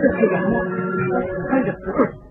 这是羊吗看着不对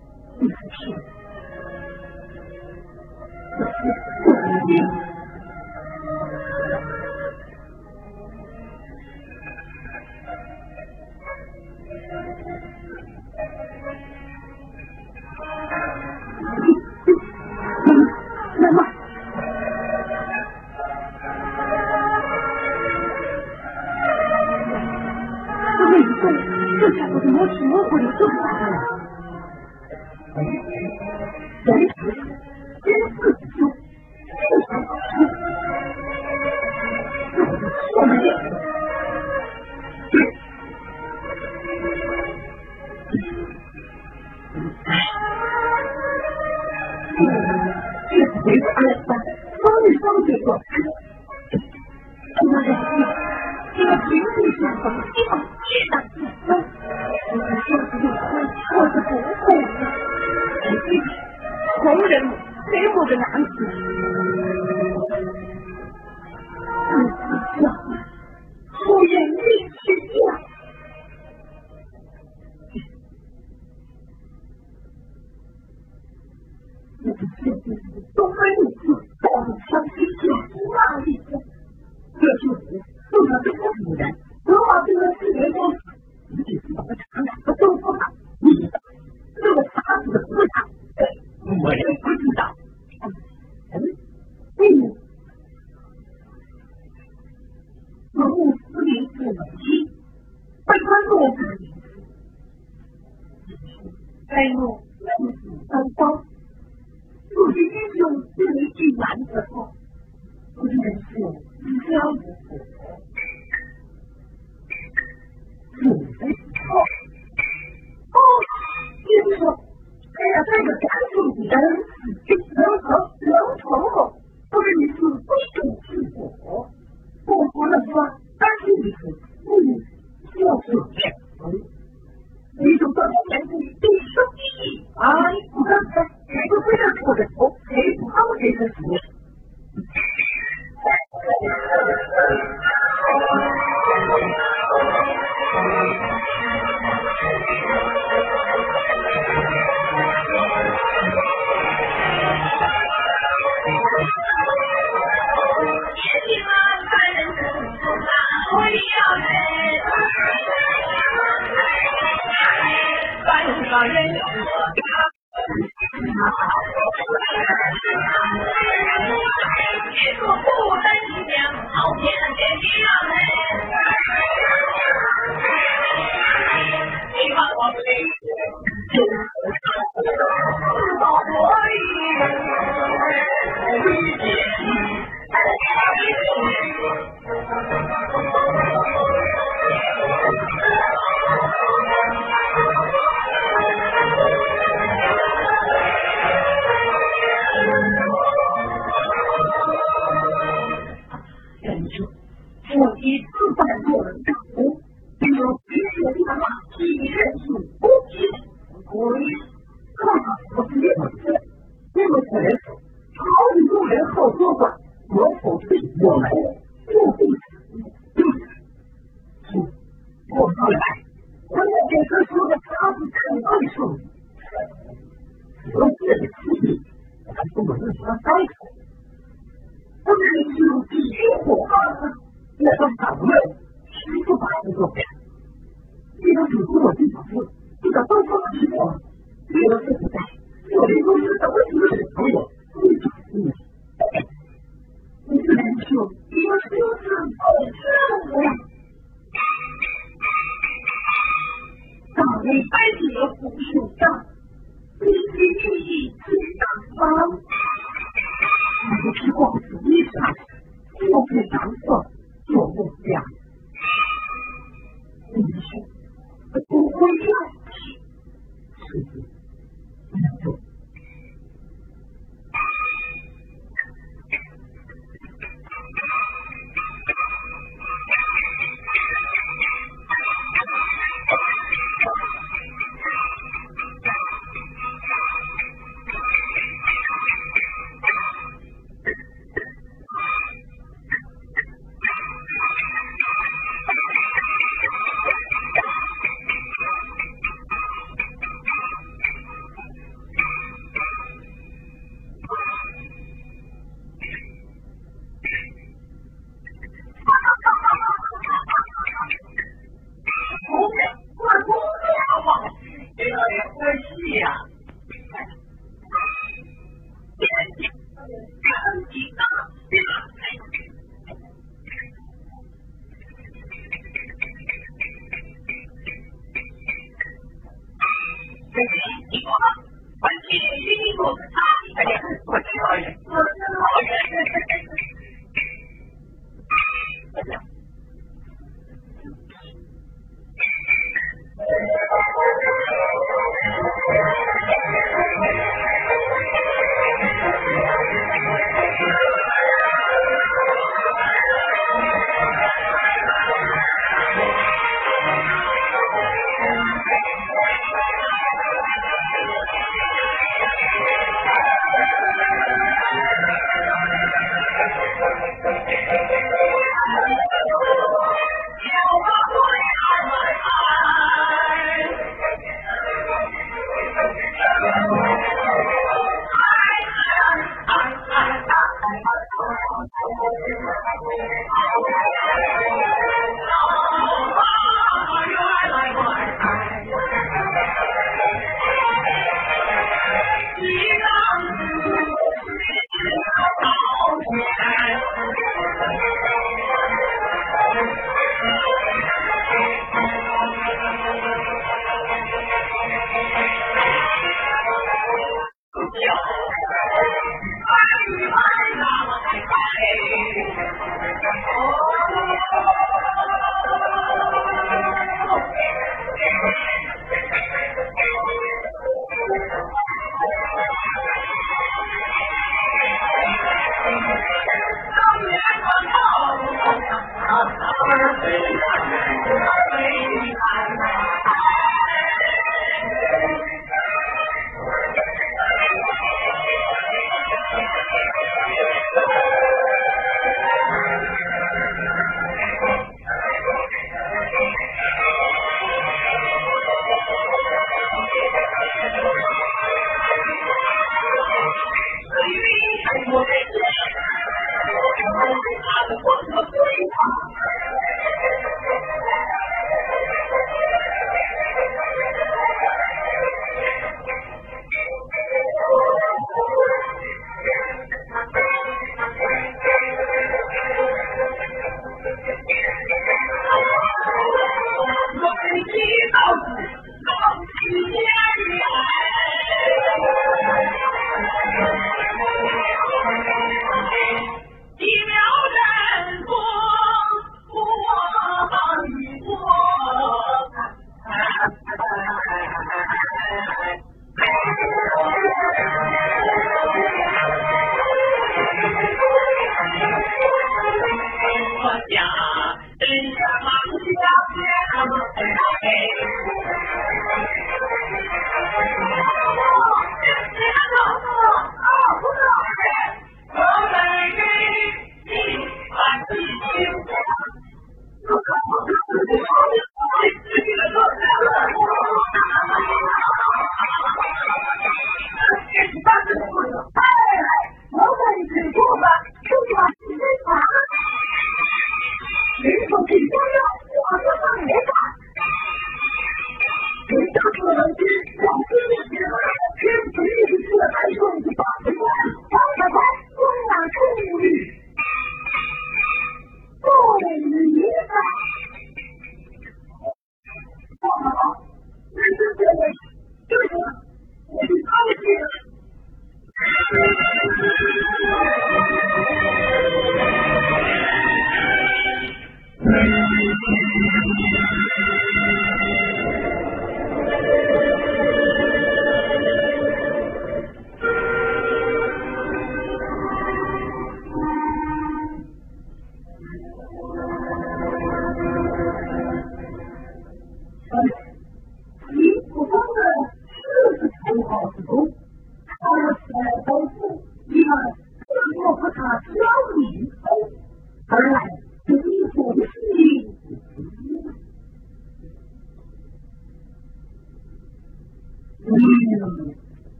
음.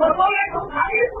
我昨天从厂里出